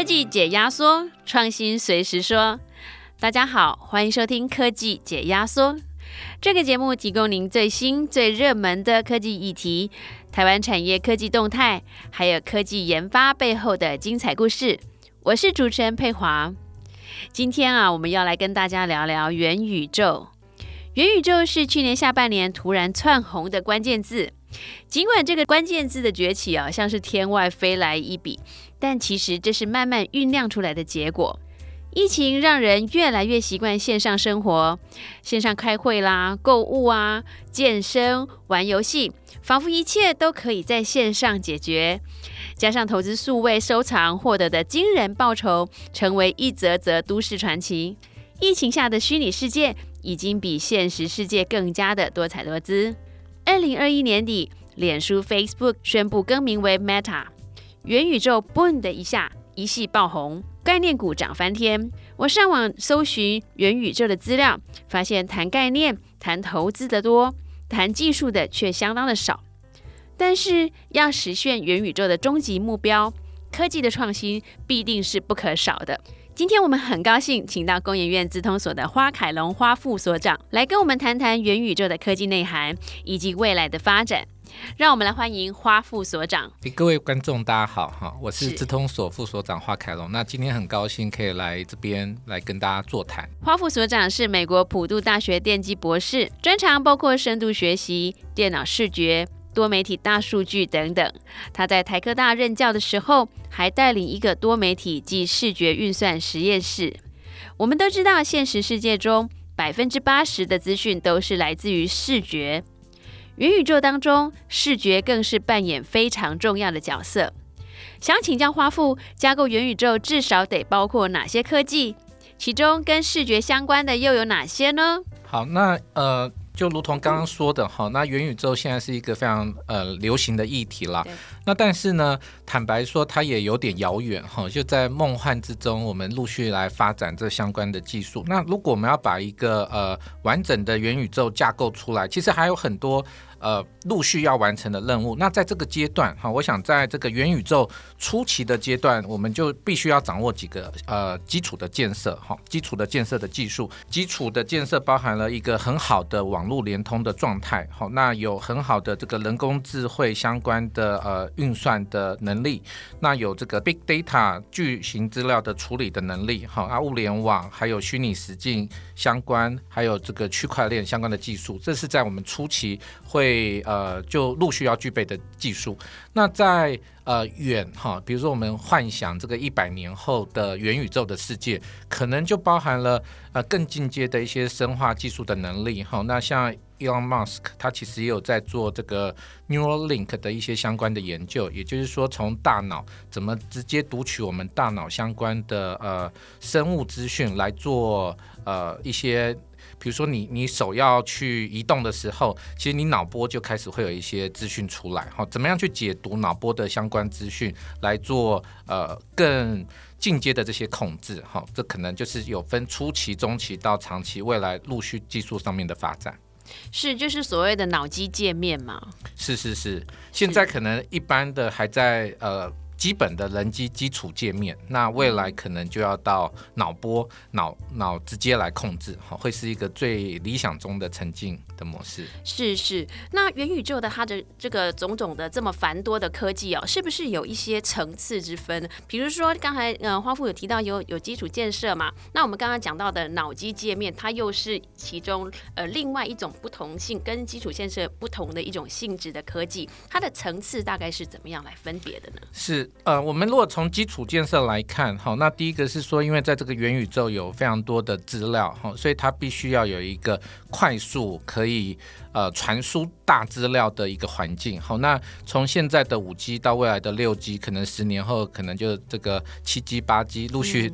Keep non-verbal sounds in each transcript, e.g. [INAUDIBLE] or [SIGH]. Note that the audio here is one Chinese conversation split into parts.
科技解压缩，创新随时说。大家好，欢迎收听科技解压缩。这个节目提供您最新最热门的科技议题、台湾产业科技动态，还有科技研发背后的精彩故事。我是主持人佩华。今天啊，我们要来跟大家聊聊元宇宙。元宇宙是去年下半年突然窜红的关键字。尽管这个关键字的崛起啊，像是天外飞来一笔，但其实这是慢慢酝酿出来的结果。疫情让人越来越习惯线上生活，线上开会啦、购物啊、健身、玩游戏，仿佛一切都可以在线上解决。加上投资数位收藏获得的惊人报酬，成为一则则都市传奇。疫情下的虚拟世界已经比现实世界更加的多彩多姿。二零二一年底，脸书 Facebook 宣布更名为 Meta，元宇宙 boom 的一下一系爆红，概念股涨翻天。我上网搜寻元宇宙的资料，发现谈概念、谈投资的多，谈技术的却相当的少。但是要实现元宇宙的终极目标，科技的创新必定是不可少的。今天我们很高兴请到工研院资通所的花凯龙花副所长来跟我们谈谈元宇宙的科技内涵以及未来的发展。让我们来欢迎花副所长。各位观众，大家好哈，我是资通所副所长花凯龙。那今天很高兴可以来这边来跟大家座谈。花副所长是美国普渡大学电机博士，专长包括深度学习、电脑视觉。多媒体、大数据等等。他在台科大任教的时候，还带领一个多媒体及视觉运算实验室。我们都知道，现实世界中百分之八十的资讯都是来自于视觉。元宇宙当中，视觉更是扮演非常重要的角色。想请教花富，加购元宇宙至少得包括哪些科技？其中跟视觉相关的又有哪些呢？好，那呃。就如同刚刚说的哈，那元宇宙现在是一个非常呃流行的议题啦。那但是呢，坦白说它也有点遥远哈。就在梦幻之中，我们陆续来发展这相关的技术。那如果我们要把一个呃完整的元宇宙架构出来，其实还有很多。呃，陆续要完成的任务。那在这个阶段，哈，我想在这个元宇宙初期的阶段，我们就必须要掌握几个呃基础的建设，哈，基础的建设的技术。基础的建设包含了一个很好的网络连通的状态，好，那有很好的这个人工智慧相关的呃运算的能力，那有这个 big data 巨型资料的处理的能力，好，啊，物联网还有虚拟实境相关，还有这个区块链相关的技术，这是在我们初期会。会呃，就陆续要具备的技术。那在呃远哈，比如说我们幻想这个一百年后的元宇宙的世界，可能就包含了呃更进阶的一些生化技术的能力哈。那像 Elon Musk，他其实也有在做这个 Neuralink 的一些相关的研究，也就是说从大脑怎么直接读取我们大脑相关的呃生物资讯来做呃一些。比如说，你你手要去移动的时候，其实你脑波就开始会有一些资讯出来，哈，怎么样去解读脑波的相关资讯来做呃更进阶的这些控制，哈，这可能就是有分初期、中期到长期，未来陆续技术上面的发展。是，就是所谓的脑机界面嘛？是是是，现在可能一般的还在呃。基本的人机基础界面，那未来可能就要到脑波、脑脑直接来控制，哈，会是一个最理想中的沉浸的模式。是是，那元宇宙的它的这个种种的这么繁多的科技哦，是不是有一些层次之分？比如说刚才呃花富有提到有有基础建设嘛，那我们刚刚讲到的脑机界面，它又是其中呃另外一种不同性跟基础建设不同的一种性质的科技，它的层次大概是怎么样来分别的呢？是。呃，我们如果从基础建设来看，好，那第一个是说，因为在这个元宇宙有非常多的资料，哈，所以它必须要有一个快速可以呃传输大资料的一个环境，好，那从现在的五 G 到未来的六 G，可能十年后可能就这个七 G、八 G 陆续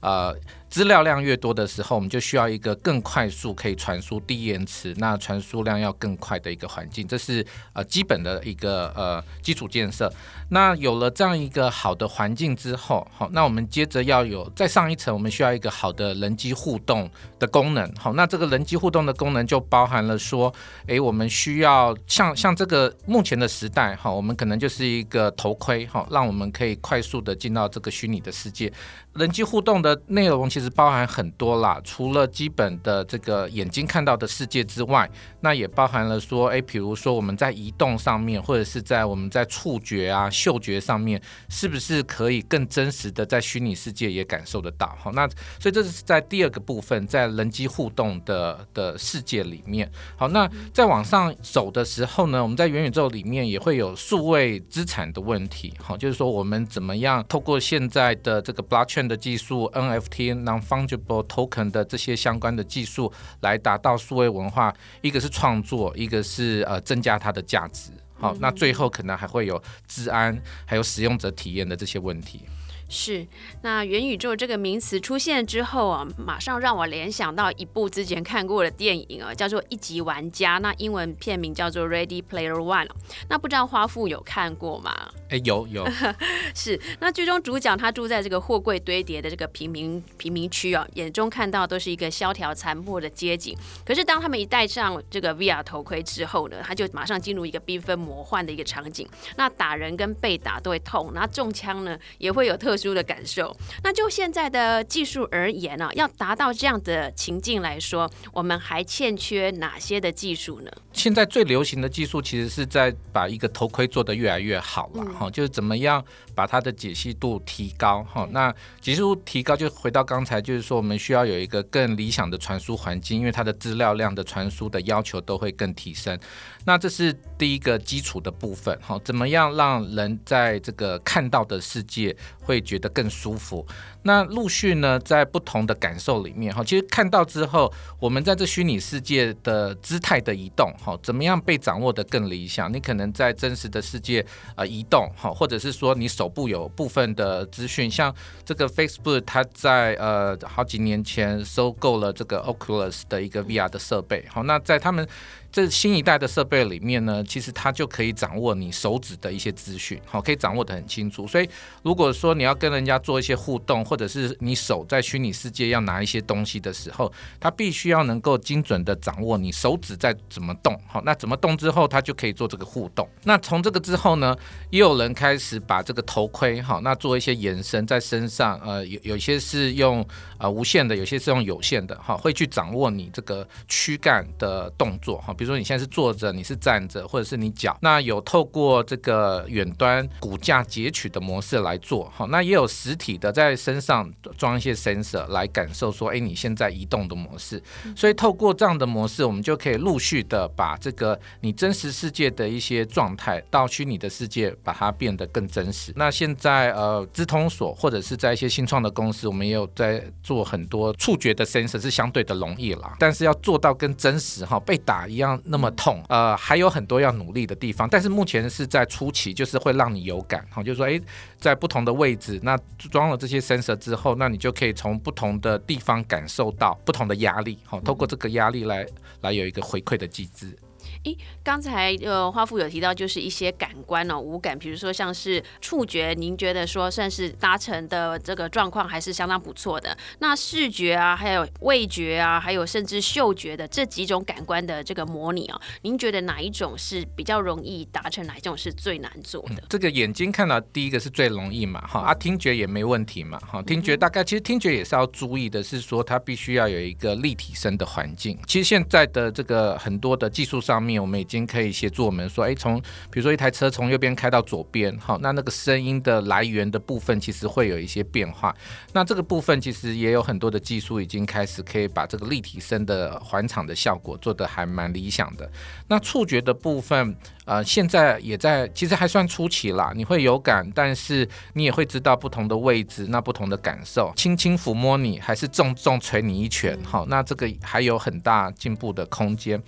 呃资料量越多的时候，我们就需要一个更快速可以传输低延迟，那传输量要更快的一个环境，这是呃基本的一个呃基础建设。那有了这样一个好的环境之后，好，那我们接着要有再上一层，我们需要一个好的人机互动的功能。好，那这个人机互动的功能就包含了说，诶，我们需要像像这个目前的时代，哈，我们可能就是一个头盔，哈，让我们可以快速的进到这个虚拟的世界。人机互动的内容其实包含很多啦，除了基本的这个眼睛看到的世界之外，那也包含了说，诶，比如说我们在移动上面，或者是在我们在触觉啊。嗅觉上面是不是可以更真实的在虚拟世界也感受得到？好，那所以这是在第二个部分，在人机互动的的世界里面。好，那再往上走的时候呢，我们在元宇宙里面也会有数位资产的问题。好，就是说我们怎么样透过现在的这个 blockchain 的技术、NFT non-fungible token 的这些相关的技术来达到数位文化，一个是创作，一个是呃增加它的价值。好，那最后可能还会有治安，还有使用者体验的这些问题。是，那元宇宙这个名词出现之后啊，马上让我联想到一部之前看过的电影啊，叫做《一级玩家》，那英文片名叫做《Ready Player One》。那不知道花富有看过吗？哎，有有。[LAUGHS] 是，那剧中主角他住在这个货柜堆叠的这个平民平民区啊，眼中看到都是一个萧条残破的街景。可是当他们一戴上这个 VR 头盔之后呢，他就马上进入一个缤纷魔幻的一个场景。那打人跟被打都会痛，然后中枪呢也会有特。书的感受，那就现在的技术而言呢，要达到这样的情境来说，我们还欠缺哪些的技术呢？现在最流行的技术其实是在把一个头盔做得越来越好了哈，就是怎么样把它的解析度提高哈。那解析度提高，就回到刚才，就是说我们需要有一个更理想的传输环境，因为它的资料量的传输的要求都会更提升。那这是第一个基础的部分哈，怎么样让人在这个看到的世界会觉得更舒服？那陆续呢，在不同的感受里面哈，其实看到之后，我们在这虚拟世界的姿态的移动哈，怎么样被掌握的更理想？你可能在真实的世界呃移动哈，或者是说你手部有部分的资讯，像这个 Facebook，它在呃好几年前收购了这个 Oculus 的一个 VR 的设备，好，那在他们。这新一代的设备里面呢，其实它就可以掌握你手指的一些资讯，好，可以掌握的很清楚。所以如果说你要跟人家做一些互动，或者是你手在虚拟世界要拿一些东西的时候，它必须要能够精准的掌握你手指在怎么动，好，那怎么动之后，它就可以做这个互动。那从这个之后呢，也有人开始把这个头盔，好，那做一些延伸在身上，呃，有有些是用呃无线的，有些是用有线的，哈，会去掌握你这个躯干的动作，哈。比如说你现在是坐着，你是站着，或者是你脚，那有透过这个远端骨架截取的模式来做，好，那也有实体的在身上装一些 sensor 来感受说，哎，你现在移动的模式。所以透过这样的模式，我们就可以陆续的把这个你真实世界的一些状态到虚拟的世界，把它变得更真实。那现在呃，资通所或者是在一些新创的公司，我们也有在做很多触觉的 sensor，是相对的容易啦，但是要做到跟真实哈被打一样。那么痛，呃，还有很多要努力的地方，但是目前是在初期，就是会让你有感，哈，就是说，哎，在不同的位置，那装了这些 sensor 之后，那你就可以从不同的地方感受到不同的压力，好，透过这个压力来来有一个回馈的机制。诶，刚才呃花富有提到，就是一些感官哦，五感，比如说像是触觉，您觉得说算是达成的这个状况还是相当不错的。那视觉啊，还有味觉啊，还有甚至嗅觉的这几种感官的这个模拟啊，您觉得哪一种是比较容易达成，哪一种是最难做的？这个眼睛看到第一个是最容易嘛，哈啊，听觉也没问题嘛，哈，听觉大概其实听觉也是要注意的，是说它必须要有一个立体声的环境。其实现在的这个很多的技术上面。我们已经可以协助我们说，哎，从比如说一台车从右边开到左边，好，那那个声音的来源的部分其实会有一些变化。那这个部分其实也有很多的技术已经开始可以把这个立体声的环场的效果做得还蛮理想的。那触觉的部分，呃，现在也在，其实还算初期啦。你会有感，但是你也会知道不同的位置，那不同的感受，轻轻抚摸你，还是重重捶你一拳，好，那这个还有很大进步的空间。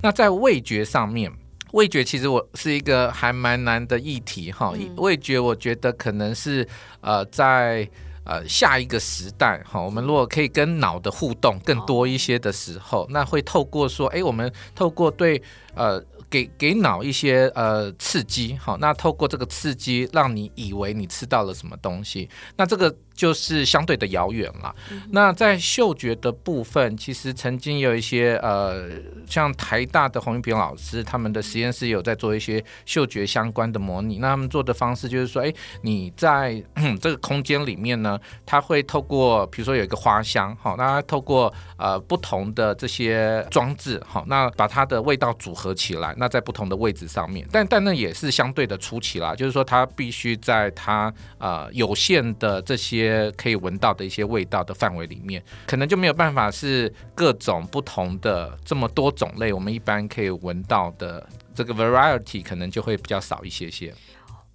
那在味觉上面，味觉其实我是一个还蛮难的议题哈。味觉我觉得可能是呃在呃下一个时代哈，我们如果可以跟脑的互动更多一些的时候，那会透过说，哎，我们透过对呃。给给脑一些呃刺激，好，那透过这个刺激，让你以为你吃到了什么东西，那这个。就是相对的遥远了。那在嗅觉的部分，其实曾经有一些呃，像台大的洪玉平老师，他们的实验室有在做一些嗅觉相关的模拟。那他们做的方式就是说，哎，你在 [CLEARS THROAT] 这个空间里面呢，它会透过，比如说有一个花香，好，那透过呃不同的这些装置，好，那把它的味道组合起来，那在不同的位置上面，但但那也是相对的初期啦，就是说它必须在它呃有限的这些。些可以闻到的一些味道的范围里面，可能就没有办法是各种不同的这么多种类，我们一般可以闻到的这个 variety 可能就会比较少一些些。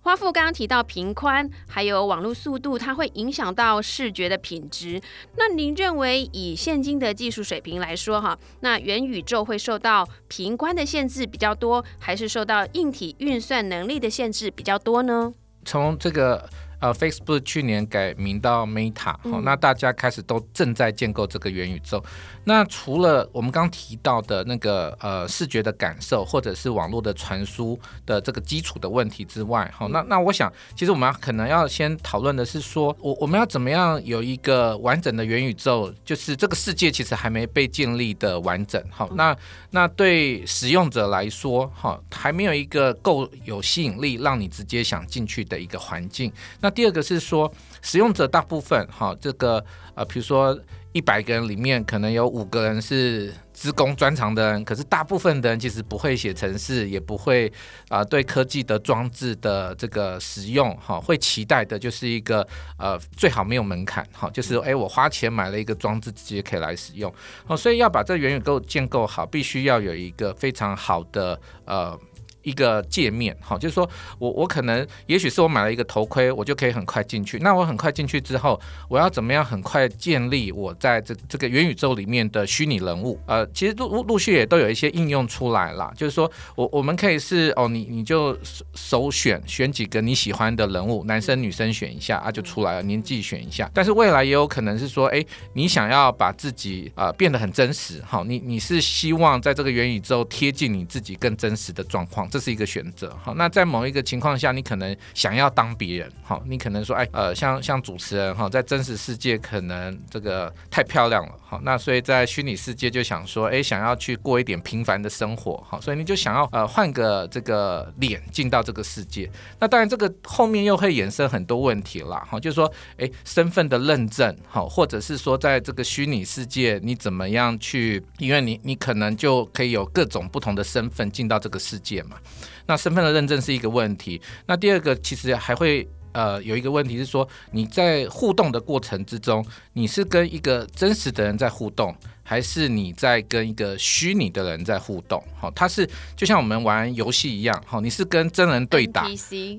花富刚刚提到频宽还有网络速度，它会影响到视觉的品质。那您认为以现今的技术水平来说，哈，那元宇宙会受到频宽的限制比较多，还是受到硬体运算能力的限制比较多呢？从这个。呃，Facebook 去年改名到 Meta，好，那大家开始都正在建构这个元宇宙。那除了我们刚提到的那个呃视觉的感受，或者是网络的传输的这个基础的问题之外，好，那那我想，其实我们可能要先讨论的是说，我我们要怎么样有一个完整的元宇宙，就是这个世界其实还没被建立的完整，好，那那对使用者来说，哈，还没有一个够有吸引力让你直接想进去的一个环境，那。第二个是说，使用者大部分哈，这个呃，比如说一百个人里面，可能有五个人是职工专长的人，可是大部分的人其实不会写程式，也不会啊，对科技的装置的这个使用哈，会期待的就是一个呃，最好没有门槛哈，就是哎，我花钱买了一个装置，直接可以来使用哦，所以要把这元宇宙建构好，必须要有一个非常好的呃。一个界面，好，就是说我我可能也许是我买了一个头盔，我就可以很快进去。那我很快进去之后，我要怎么样很快建立我在这这个元宇宙里面的虚拟人物？呃，其实陆陆续也都有一些应用出来了。就是说我我们可以是哦，你你就首选选几个你喜欢的人物，男生女生选一下啊，就出来了。年纪选一下，但是未来也有可能是说，哎，你想要把自己啊变得很真实，好，你你是希望在这个元宇宙贴近你自己更真实的状况。这是一个选择，好，那在某一个情况下，你可能想要当别人，好，你可能说，哎，呃，像像主持人，哈，在真实世界可能这个太漂亮了，好，那所以在虚拟世界就想说，哎，想要去过一点平凡的生活，好，所以你就想要呃换个这个脸进到这个世界，那当然这个后面又会衍生很多问题啦，哈，就是说，哎，身份的认证，好，或者是说在这个虚拟世界你怎么样去，因为你你可能就可以有各种不同的身份进到这个世界嘛。那身份的认证是一个问题。那第二个其实还会呃有一个问题是说，你在互动的过程之中，你是跟一个真实的人在互动。还是你在跟一个虚拟的人在互动，好，它是就像我们玩游戏一样，好，你是跟真人对打，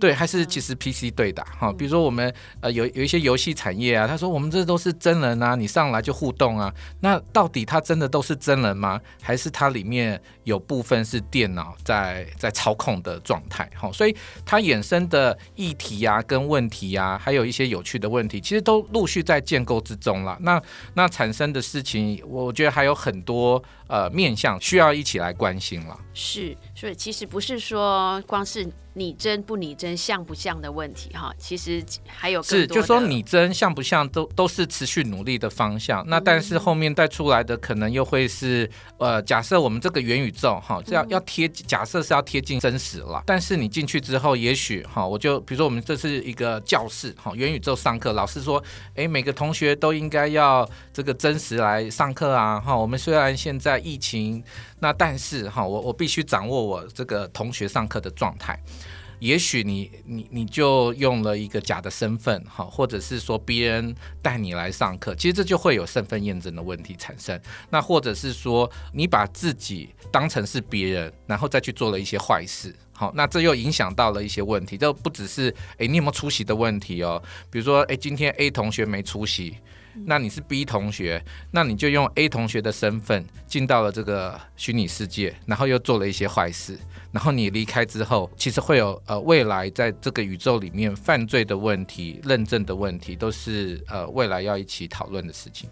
对，还是其实 PC 对打，哈，比如说我们呃有有一些游戏产业啊，他说我们这都是真人啊，你上来就互动啊，那到底他真的都是真人吗？还是它里面有部分是电脑在在操控的状态？好，所以它衍生的议题啊、跟问题啊，还有一些有趣的问题，其实都陆续在建构之中了。那那产生的事情，我觉得。还有很多呃面向需要一起来关心了。是，所以其实不是说光是。拟真不拟真，像不像的问题哈，其实还有是，就说拟真像不像，都都是持续努力的方向。那但是后面带出来的可能又会是，呃，假设我们这个元宇宙哈，这要要贴，假设是要贴近真实了。但是你进去之后，也许哈，我就比如说我们这是一个教室哈，元宇宙上课，老师说，哎，每个同学都应该要这个真实来上课啊哈。我们虽然现在疫情。那但是哈，我我必须掌握我这个同学上课的状态。也许你你你就用了一个假的身份哈，或者是说别人带你来上课，其实这就会有身份验证的问题产生。那或者是说你把自己当成是别人，然后再去做了一些坏事，好，那这又影响到了一些问题。这不只是诶你有没有出席的问题哦，比如说诶今天 A 同学没出席。那你是 B 同学，那你就用 A 同学的身份进到了这个虚拟世界，然后又做了一些坏事，然后你离开之后，其实会有呃未来在这个宇宙里面犯罪的问题、认证的问题，都是呃未来要一起讨论的事情。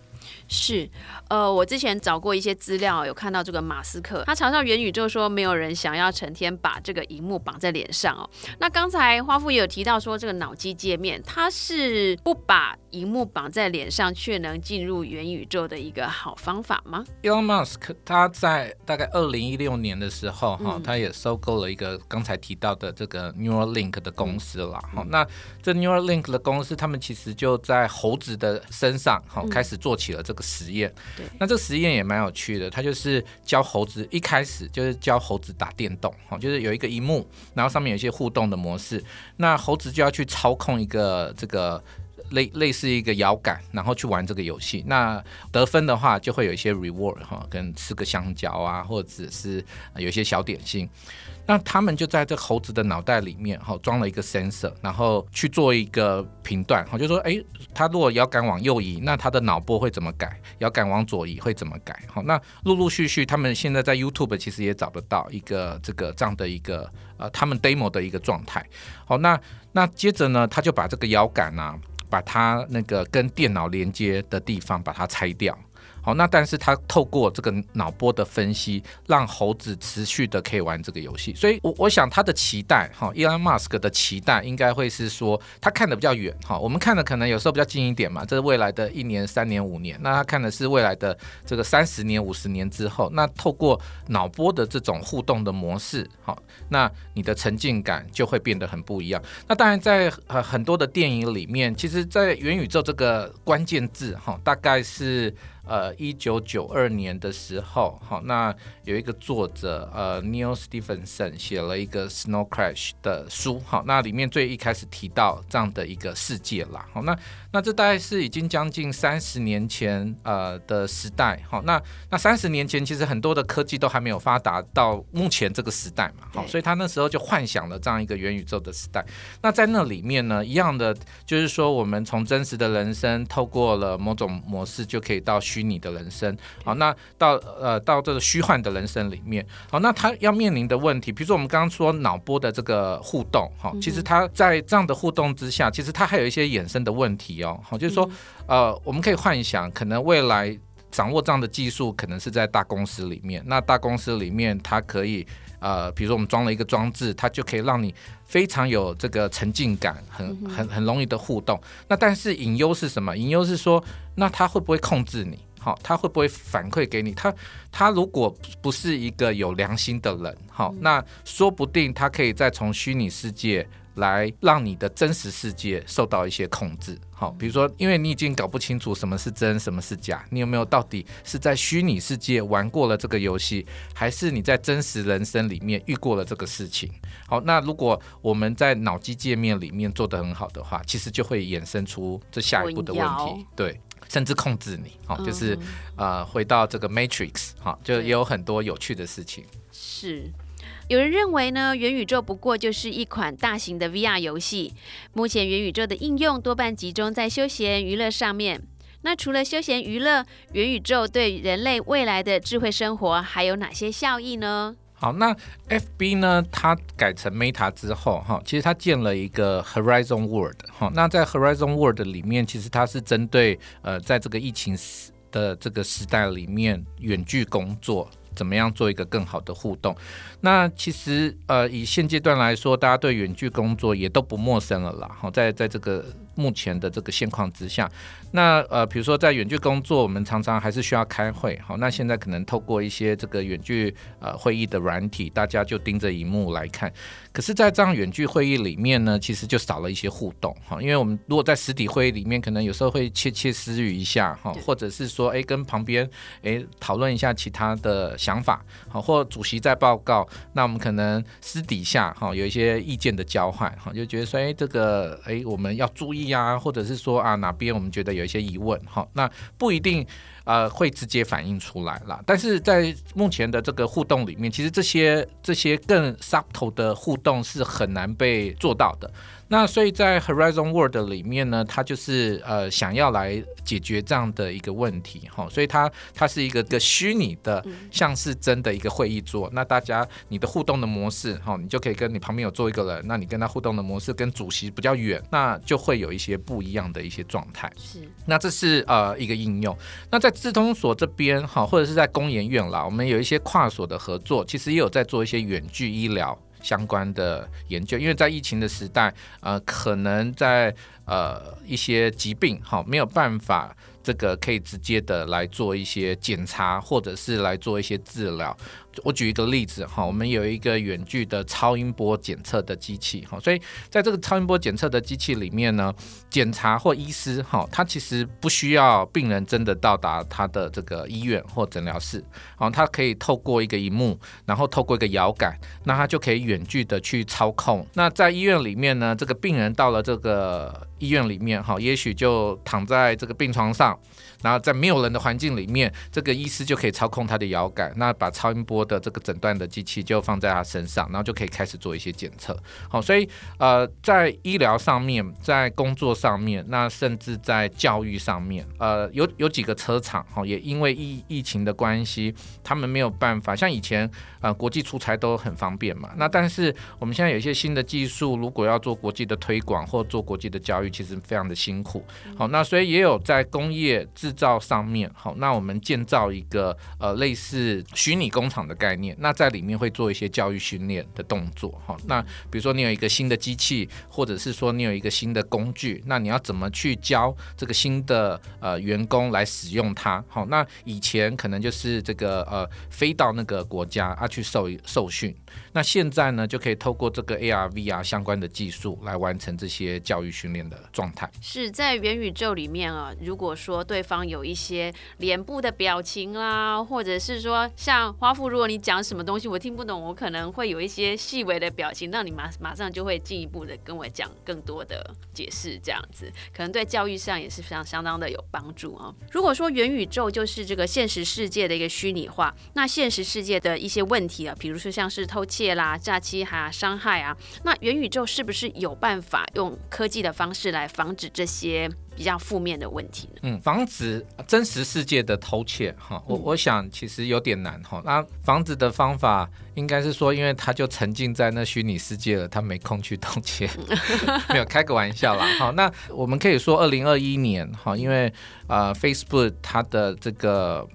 是，呃，我之前找过一些资料，有看到这个马斯克，他嘲笑元宇宙说，没有人想要成天把这个荧幕绑在脸上哦。那刚才花富也有提到说，这个脑机界面，它是不把荧幕绑在脸上，却能进入元宇宙的一个好方法吗？Elon Musk 他在大概二零一六年的时候，哈，他也收购了一个刚才提到的这个 Neuralink 的公司了，哈。那这 Neuralink 的公司，他们其实就在猴子的身上，哈，开始做起了这个。实验，对，那这个实验也蛮有趣的。它就是教猴子，一开始就是教猴子打电动，哈，就是有一个荧幕，然后上面有一些互动的模式，那猴子就要去操控一个这个类类似一个摇杆，然后去玩这个游戏。那得分的话，就会有一些 reward 哈，跟吃个香蕉啊，或者是有一些小点心。那他们就在这猴子的脑袋里面，哈，装了一个 sensor，然后去做一个评断，哈，就说，哎，他如果摇杆往右移，那他的脑波会怎么改？摇杆往左移会怎么改？好，那陆陆续续，他们现在在 YouTube 其实也找得到一个这个这样的一个呃，他们 demo 的一个状态。好，那那接着呢，他就把这个摇杆啊，把它那个跟电脑连接的地方把它拆掉。好，那但是他透过这个脑波的分析，让猴子持续的可以玩这个游戏，所以，我我想他的期待，哈，Elon Musk 的期待应该会是说，他看的比较远，哈，我们看的可能有时候比较近一点嘛，这是未来的一年、三年、五年，那他看的是未来的这个三十年、五十年之后，那透过脑波的这种互动的模式，好，那你的沉浸感就会变得很不一样。那当然，在呃很多的电影里面，其实，在元宇宙这个关键字，哈，大概是。呃，一九九二年的时候，好，那有一个作者，呃，Neil Stephenson 写了一个《Snow Crash》的书，好，那里面最一开始提到这样的一个世界啦，好，那那这大概是已经将近三十年前呃的时代，好，那那三十年前其实很多的科技都还没有发达到目前这个时代嘛，好，所以他那时候就幻想了这样一个元宇宙的时代。那在那里面呢，一样的就是说，我们从真实的人生透过了某种模式，就可以到虚。虚拟的人生，好，那到呃到这个虚幻的人生里面，好，那他要面临的问题，比如说我们刚刚说脑波的这个互动，哈，其实他在这样的互动之下，其实他还有一些衍生的问题哦，好，就是说，呃，我们可以幻想，可能未来掌握这样的技术，可能是在大公司里面，那大公司里面，它可以，呃，比如说我们装了一个装置，它就可以让你非常有这个沉浸感，很很很容易的互动。那但是隐忧是什么？隐忧是说，那它会不会控制你？好，他会不会反馈给你？他他如果不是一个有良心的人，好，那说不定他可以再从虚拟世界来让你的真实世界受到一些控制。好，比如说，因为你已经搞不清楚什么是真，什么是假，你有没有到底是在虚拟世界玩过了这个游戏，还是你在真实人生里面遇过了这个事情？好，那如果我们在脑机界面里面做得很好的话，其实就会衍生出这下一步的问题。对。甚至控制你，好，就是呃，回到这个 Matrix，哈，就也有很多有趣的事情。是，有人认为呢，元宇宙不过就是一款大型的 VR 游戏。目前元宇宙的应用多半集中在休闲娱乐上面。那除了休闲娱乐，元宇宙对人类未来的智慧生活还有哪些效益呢？好，那 F B 呢？它改成 Meta 之后，哈，其实它建了一个 Horizon World，哈，那在 Horizon World 里面，其实它是针对呃，在这个疫情时的这个时代里面，远距工作怎么样做一个更好的互动。那其实呃，以现阶段来说，大家对远距工作也都不陌生了啦，好，在在这个。目前的这个现况之下，那呃，比如说在远距工作，我们常常还是需要开会，好，那现在可能透过一些这个远距呃会议的软体，大家就盯着荧幕来看。可是，在这样远距会议里面呢，其实就少了一些互动，哈，因为我们如果在实体会议里面，可能有时候会窃窃私语一下，哈，或者是说，哎，跟旁边哎讨论一下其他的想法，好，或主席在报告，那我们可能私底下哈有一些意见的交换，哈，就觉得说，哎，这个哎我们要注意。啊，或者是说啊哪边我们觉得有有一些疑问，好，那不一定呃会直接反映出来啦。但是在目前的这个互动里面，其实这些这些更 subtle 的互动是很难被做到的。那所以在 Horizon World 里面呢，它就是呃想要来解决这样的一个问题哈，所以它它是一个个虚拟的像是真的一个会议桌。那大家你的互动的模式哈，你就可以跟你旁边有坐一个人，那你跟他互动的模式跟主席比较远，那就会有一些不一样的一些状态。是，那这是呃一个应用。那在智通所这边哈，或者是在工研院啦，我们有一些跨所的合作，其实也有在做一些远距医疗。相关的研究，因为在疫情的时代，呃，可能在呃一些疾病，哈，没有办法。这个可以直接的来做一些检查，或者是来做一些治疗。我举一个例子哈，我们有一个远距的超音波检测的机器哈，所以在这个超音波检测的机器里面呢，检查或医师哈，他其实不需要病人真的到达他的这个医院或诊疗室，哦，他可以透过一个荧幕，然后透过一个遥感，那他就可以远距的去操控。那在医院里面呢，这个病人到了这个医院里面哈，也许就躺在这个病床上。然后在没有人的环境里面，这个医师就可以操控他的遥感，那把超音波的这个诊断的机器就放在他身上，然后就可以开始做一些检测。好，所以呃，在医疗上面，在工作上面，那甚至在教育上面，呃，有有几个车厂哈，也因为疫疫情的关系，他们没有办法像以前呃国际出差都很方便嘛。那但是我们现在有一些新的技术，如果要做国际的推广或做国际的教育，其实非常的辛苦。好，那所以也有在工业制造上面好，那我们建造一个呃类似虚拟工厂的概念，那在里面会做一些教育训练的动作哈。那比如说你有一个新的机器，或者是说你有一个新的工具，那你要怎么去教这个新的呃员工来使用它？好，那以前可能就是这个呃飞到那个国家啊去受受训，那现在呢就可以透过这个 AR、VR 相关的技术来完成这些教育训练的状态。是在元宇宙里面啊，如果说对方有一些脸部的表情啦，或者是说像花富，如如果你讲什么东西我听不懂，我可能会有一些细微的表情，让你马马上就会进一步的跟我讲更多的解释，这样子可能对教育上也是非常相当的有帮助啊。如果说元宇宙就是这个现实世界的一个虚拟化，那现实世界的一些问题啊，比如说像是偷窃啦、诈欺啊、伤害啊，那元宇宙是不是有办法用科技的方式来防止这些？比较负面的问题呢？嗯，防止真实世界的偷窃哈，我我想其实有点难哈。那防止的方法应该是说，因为他就沉浸在那虚拟世界了，他没空去偷窃。[LAUGHS] 没有开个玩笑啦。好，那我们可以说，二零二一年哈，因为呃，Facebook 它的这个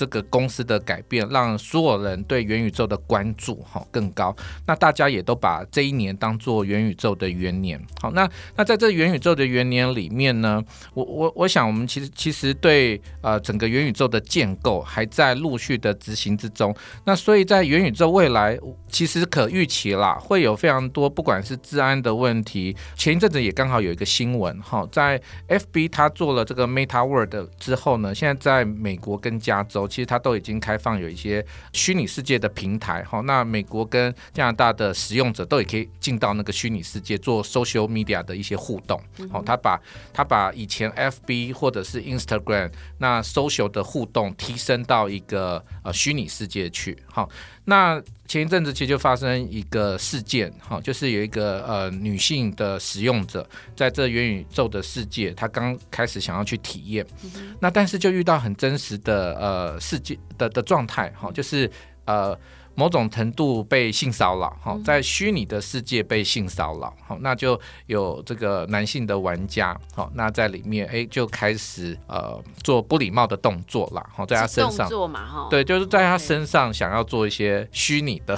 这。个公司的改变，让所有人对元宇宙的关注哈更高。那大家也都把这一年当做元宇宙的元年。好，那那在这元宇宙的元年里面呢，我我我想我们其实其实对呃整个元宇宙的建构还在陆续的执行之中。那所以在元宇宙未来，其实可预期啦，会有非常多不管是治安的问题。前一阵子也刚好有一个新闻哈，在 FB 它做了这个 Meta World 之后呢，现在在美国跟加州。其实它都已经开放有一些虚拟世界的平台，哈，那美国跟加拿大的使用者都也可以进到那个虚拟世界做 social media 的一些互动，好，他把他把以前 FB 或者是 Instagram 那 social 的互动提升到一个呃虚拟世界去，好。那前一阵子其实就发生一个事件，哈，就是有一个呃女性的使用者在这元宇宙的世界，她刚开始想要去体验，那但是就遇到很真实的呃世界的的状态，哈，就是呃。某种程度被性骚扰，哈，在虚拟的世界被性骚扰，好，那就有这个男性的玩家，好，那在里面，哎，就开始呃做不礼貌的动作了，好，在他身上，做嘛，哈，对，就是在他身上想要做一些虚拟的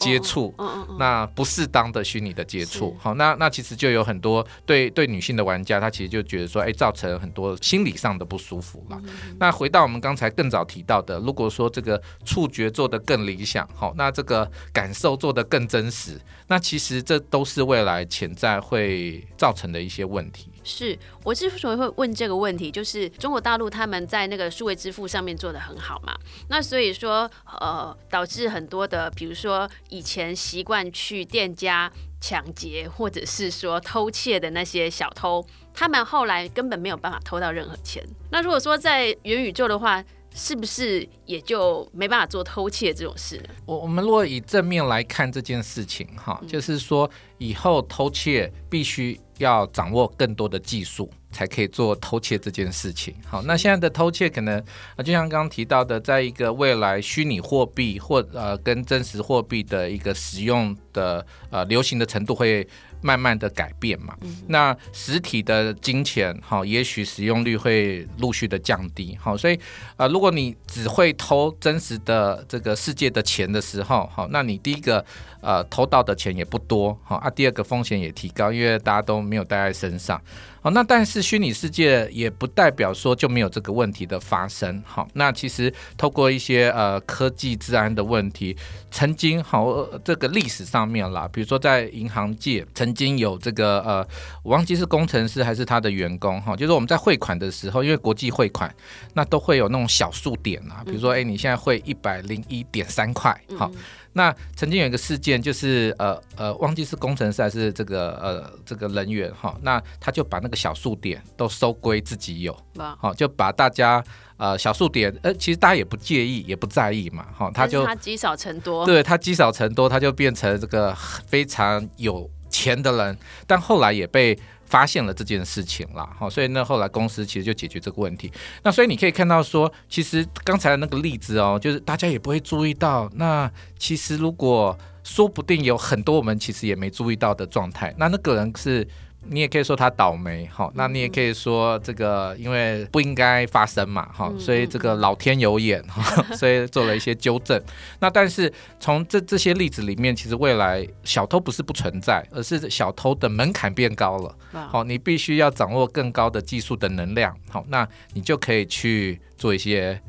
接触，那不适当的虚拟的接触，好，那那其实就有很多对对女性的玩家，他其实就觉得说，哎，造成很多心理上的不舒服了。那回到我们刚才更早提到的，如果说这个触觉做得更理想。好，那这个感受做得更真实，那其实这都是未来潜在会造成的一些问题。是我之所以会问这个问题，就是中国大陆他们在那个数位支付上面做的很好嘛，那所以说呃导致很多的，比如说以前习惯去店家抢劫或者是说偷窃的那些小偷，他们后来根本没有办法偷到任何钱。那如果说在元宇宙的话，是不是也就没办法做偷窃这种事呢？我我们如果以正面来看这件事情，哈，就是说以后偷窃必须要掌握更多的技术，才可以做偷窃这件事情。好，那现在的偷窃可能啊，就像刚刚提到的，在一个未来虚拟货币或呃跟真实货币的一个使用的呃流行的程度会。慢慢的改变嘛，那实体的金钱，哈，也许使用率会陆续的降低，好，所以，呃，如果你只会偷真实的这个世界的钱的时候，好，那你第一个，呃，偷到的钱也不多，好啊，第二个风险也提高，因为大家都没有带在身上。好，那但是虚拟世界也不代表说就没有这个问题的发生。好，那其实透过一些呃科技治安的问题，曾经好这个历史上面啦，比如说在银行界曾经有这个呃，我忘记是工程师还是他的员工哈，就是我们在汇款的时候，因为国际汇款那都会有那种小数点啊，比如说哎你现在汇一百零一点三块，好。那曾经有一个事件，就是呃呃，忘记是工程师还是这个呃这个人员哈，那他就把那个小数点都收归自己有，好就把大家呃小数点呃其实大家也不介意也不在意嘛，哈他就他积少成多，对他积少成多，他就变成这个非常有钱的人，但后来也被。发现了这件事情了，好，所以呢，后来公司其实就解决这个问题。那所以你可以看到说，其实刚才的那个例子哦，就是大家也不会注意到。那其实如果说不定有很多我们其实也没注意到的状态，那那个人是。你也可以说他倒霉，哈，那你也可以说这个因为不应该发生嘛，哈，所以这个老天有眼，哈，[LAUGHS] 所以做了一些纠正。那但是从这这些例子里面，其实未来小偷不是不存在，而是小偷的门槛变高了，好，你必须要掌握更高的技术的能量，好，那你就可以去做一些。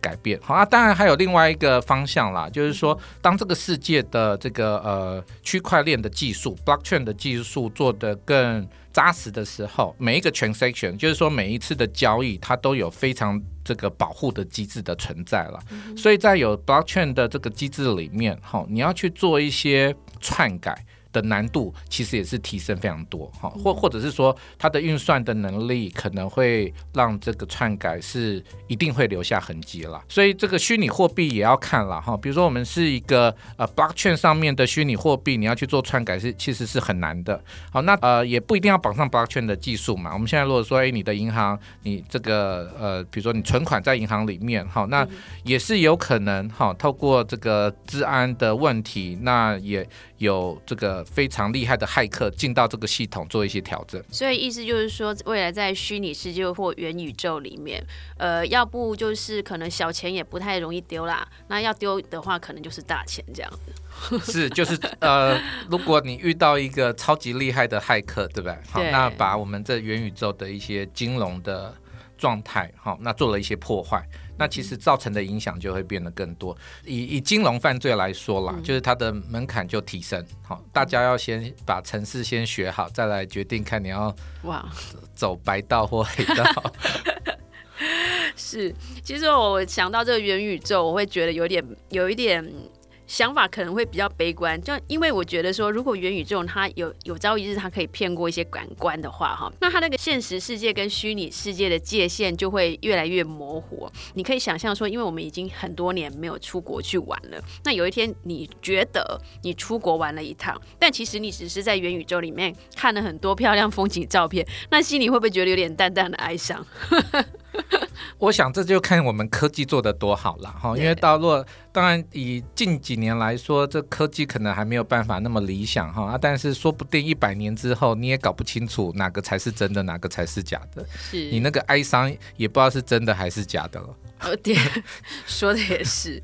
改变好啊，当然还有另外一个方向啦，就是说，当这个世界的这个呃区块链的技术 （blockchain） 的技术做得更扎实的时候，每一个 transaction，就是说每一次的交易，它都有非常这个保护的机制的存在了。所以在有 blockchain 的这个机制里面，哈，你要去做一些篡改。的难度其实也是提升非常多哈，或或者是说它的运算的能力可能会让这个篡改是一定会留下痕迹了，所以这个虚拟货币也要看了哈。比如说我们是一个呃 blockchain 上面的虚拟货币，你要去做篡改是其实是很难的。好，那呃也不一定要绑上 blockchain 的技术嘛。我们现在如果说哎你的银行你这个呃比如说你存款在银行里面好，那也是有可能哈透过这个治安的问题，那也有这个。非常厉害的骇客进到这个系统做一些调整，所以意思就是说，未来在虚拟世界或元宇宙里面，呃，要不就是可能小钱也不太容易丢啦，那要丢的话，可能就是大钱这样子。[LAUGHS] [LAUGHS] 是，就是呃，如果你遇到一个超级厉害的骇客，对不对？好，那把我们这元宇宙的一些金融的状态，好，那做了一些破坏。那其实造成的影响就会变得更多。以以金融犯罪来说啦，就是它的门槛就提升。好，大家要先把城市先学好，再来决定看你要哇走白道或黑道。[LAUGHS] 是，其实我想到这个元宇宙，我会觉得有点有一点。想法可能会比较悲观，就因为我觉得说，如果元宇宙它有有朝一日它可以骗过一些感官的话，哈，那它那个现实世界跟虚拟世界的界限就会越来越模糊。你可以想象说，因为我们已经很多年没有出国去玩了，那有一天你觉得你出国玩了一趟，但其实你只是在元宇宙里面看了很多漂亮风景照片，那心里会不会觉得有点淡淡的哀伤？[LAUGHS] [LAUGHS] 我想这就看我们科技做的多好了哈，因为到若当然以近几年来说，这科技可能还没有办法那么理想哈啊，但是说不定一百年之后你也搞不清楚哪个才是真的，哪个才是假的，是。你那个哀伤也不知道是真的还是假的了。哦，对，[LAUGHS] 说的也是。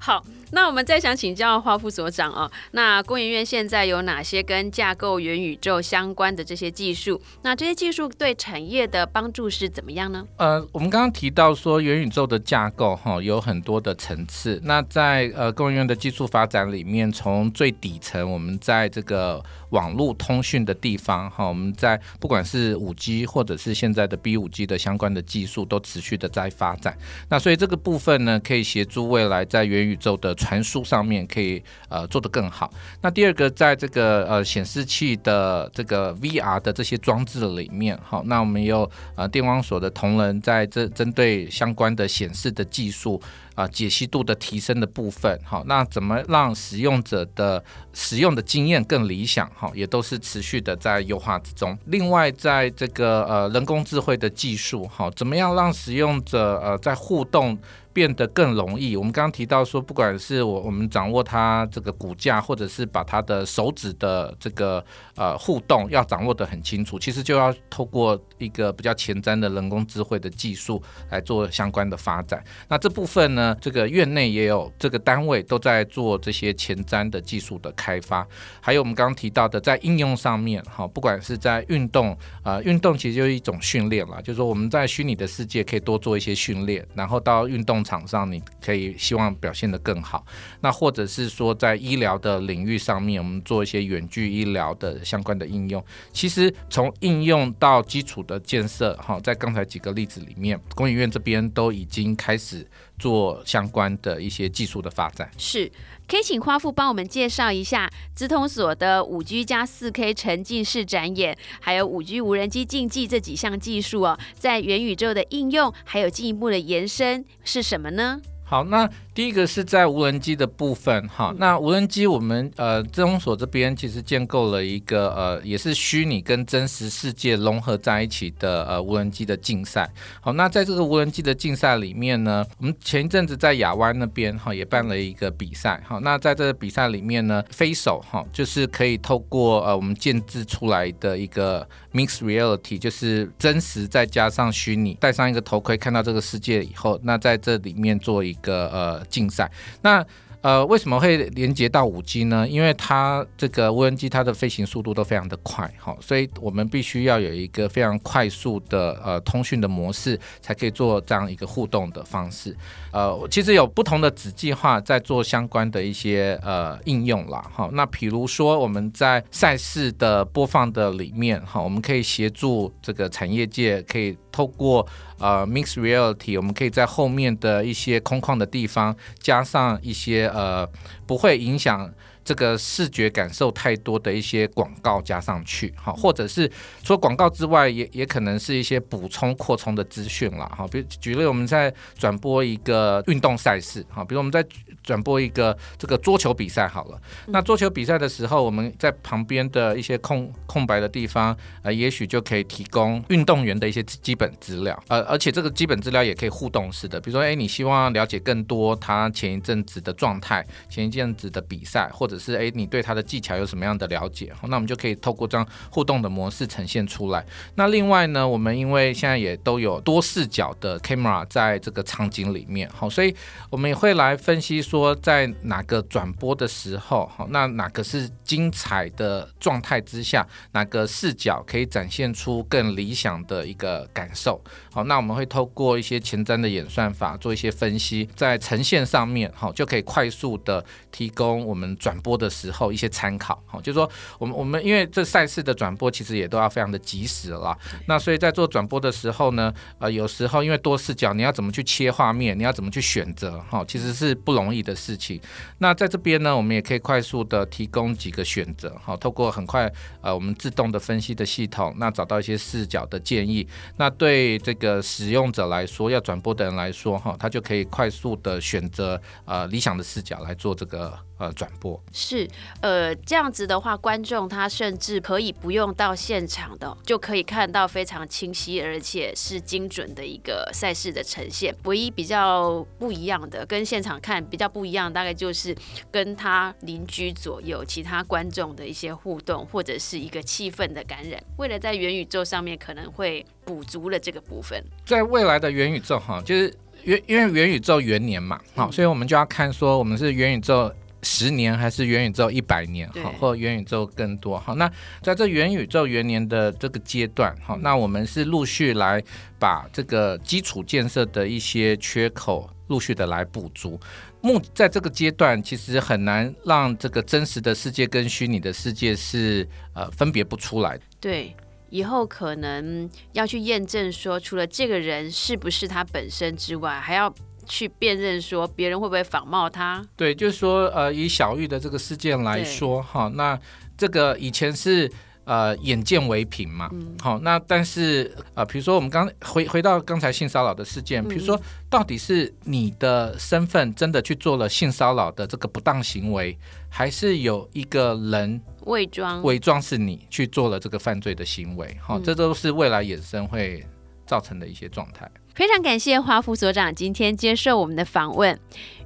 好，那我们再想请教花副所长哦，那工研院现在有哪些跟架构元宇宙相关的这些技术？那这些技术对产业的帮助是怎么样呢？呃，我们刚刚提到说元宇宙的架构哈有很多的层次。那在呃工研院的技术发展里面，从最底层，我们在这个网络通讯的地方哈，我们在不管是五 G 或者是现在的 B 五 G 的相关的技术，都持续的在发展。那所以这个部分呢，可以协助未来在元宇宙的传输上面可以呃做得更好。那第二个，在这个呃显示器的这个 VR 的这些装置里面，好，那我们有呃电光所的同仁在这针对相关的显示的技术。啊，解析度的提升的部分，好，那怎么让使用者的使用的经验更理想？哈，也都是持续的在优化之中。另外，在这个呃人工智慧的技术，哈，怎么样让使用者呃在互动？变得更容易。我们刚刚提到说，不管是我我们掌握它这个骨架，或者是把它的手指的这个呃互动要掌握得很清楚，其实就要透过一个比较前瞻的人工智慧的技术来做相关的发展。那这部分呢，这个院内也有这个单位都在做这些前瞻的技术的开发。还有我们刚刚提到的，在应用上面，哈，不管是在运动啊，运动其实就是一种训练了，就是说我们在虚拟的世界可以多做一些训练，然后到运动。场上你可以希望表现得更好，那或者是说在医疗的领域上面，我们做一些远距医疗的相关的应用。其实从应用到基础的建设，哈，在刚才几个例子里面，工研院这边都已经开始做相关的一些技术的发展。是。可以请花富帮我们介绍一下资通所的五 G 加四 K 沉浸式展演，还有五 G 无人机竞技这几项技术哦，在元宇宙的应用还有进一步的延伸是什么呢？好，那。第一个是在无人机的部分，哈，那无人机我们呃，资通所这边其实建构了一个呃，也是虚拟跟真实世界融合在一起的呃无人机的竞赛。好，那在这个无人机的竞赛里面呢，我们前一阵子在亚湾那边哈也办了一个比赛，好，那在这个比赛里面呢，飞手哈就是可以透过呃我们建制出来的一个 mixed reality，就是真实再加上虚拟，戴上一个头盔看到这个世界以后，那在这里面做一个呃。竞赛，那呃为什么会连接到五 G 呢？因为它这个无人机它的飞行速度都非常的快，哈，所以我们必须要有一个非常快速的呃通讯的模式，才可以做这样一个互动的方式。呃，其实有不同的子计划在做相关的一些呃应用啦，哈。那比如说我们在赛事的播放的里面，哈，我们可以协助这个产业界可以透过呃 mixed reality，我们可以在后面的一些空旷的地方加上一些呃不会影响。这个视觉感受太多的一些广告加上去，哈，或者是除了广告之外，也也可能是一些补充扩充的资讯了，哈。比如举例，我们在转播一个运动赛事，哈，比如我们在转播一个这个桌球比赛好了。那桌球比赛的时候，我们在旁边的一些空空白的地方，呃，也许就可以提供运动员的一些基本资料，呃，而且这个基本资料也可以互动式的，比如说，哎，你希望了解更多他前一阵子的状态，前一阵子的比赛，或者是哎，你对他的技巧有什么样的了解？那我们就可以透过这样互动的模式呈现出来。那另外呢，我们因为现在也都有多视角的 camera 在这个场景里面，好，所以我们也会来分析说，说在哪个转播的时候，好，那哪个是精彩的状态之下，哪个视角可以展现出更理想的一个感受？好，那我们会透过一些前瞻的演算法做一些分析，在呈现上面，好，就可以快速的提供我们转播。播的时候一些参考，好，就是说我们我们因为这赛事的转播其实也都要非常的及时了，那所以在做转播的时候呢，呃，有时候因为多视角，你要怎么去切画面，你要怎么去选择，哈，其实是不容易的事情。那在这边呢，我们也可以快速的提供几个选择，好，透过很快呃我们自动的分析的系统，那找到一些视角的建议，那对这个使用者来说，要转播的人来说，哈，他就可以快速的选择呃理想的视角来做这个。呃，转播是呃这样子的话，观众他甚至可以不用到现场的，就可以看到非常清晰而且是精准的一个赛事的呈现。唯一比较不一样的，跟现场看比较不一样，大概就是跟他邻居左右其他观众的一些互动，或者是一个气氛的感染。为了在元宇宙上面可能会补足了这个部分，在未来的元宇宙哈，就是。元因为元宇宙元年嘛，好，所以我们就要看说我们是元宇宙。十年还是元宇宙一百年好，或元宇宙更多好。那在这元宇宙元年的这个阶段好，那我们是陆续来把这个基础建设的一些缺口陆续的来补足。目在这个阶段，其实很难让这个真实的世界跟虚拟的世界是呃分别不出来。对，以后可能要去验证说，除了这个人是不是他本身之外，还要。去辨认说别人会不会仿冒他？对，就是说，呃，以小玉的这个事件来说，哈，那这个以前是呃眼见为凭嘛，好，那但是呃，比如说我们刚回回到刚才性骚扰的事件，比如说到底是你的身份真的去做了性骚扰的这个不当行为，还是有一个人伪装伪装是你去做了这个犯罪的行为？好，这都是未来衍生会造成的一些状态。非常感谢华副所长今天接受我们的访问。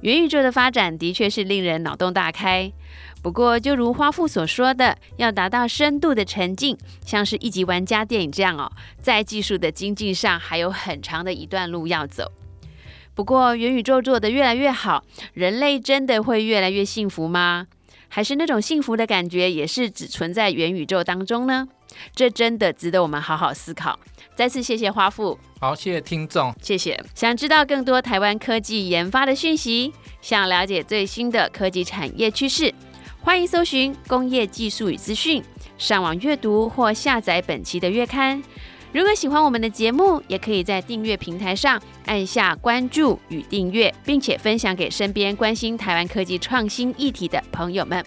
元宇宙的发展的确是令人脑洞大开。不过，就如花副所说的，要达到深度的沉浸，像是一级玩家电影这样哦，在技术的精进上还有很长的一段路要走。不过，元宇宙做得越来越好，人类真的会越来越幸福吗？还是那种幸福的感觉也是只存在元宇宙当中呢？这真的值得我们好好思考。再次谢谢花富，好，谢谢听众，谢谢。想知道更多台湾科技研发的讯息，想了解最新的科技产业趋势，欢迎搜寻工业技术与资讯，上网阅读或下载本期的月刊。如果喜欢我们的节目，也可以在订阅平台上按下关注与订阅，并且分享给身边关心台湾科技创新议题的朋友们。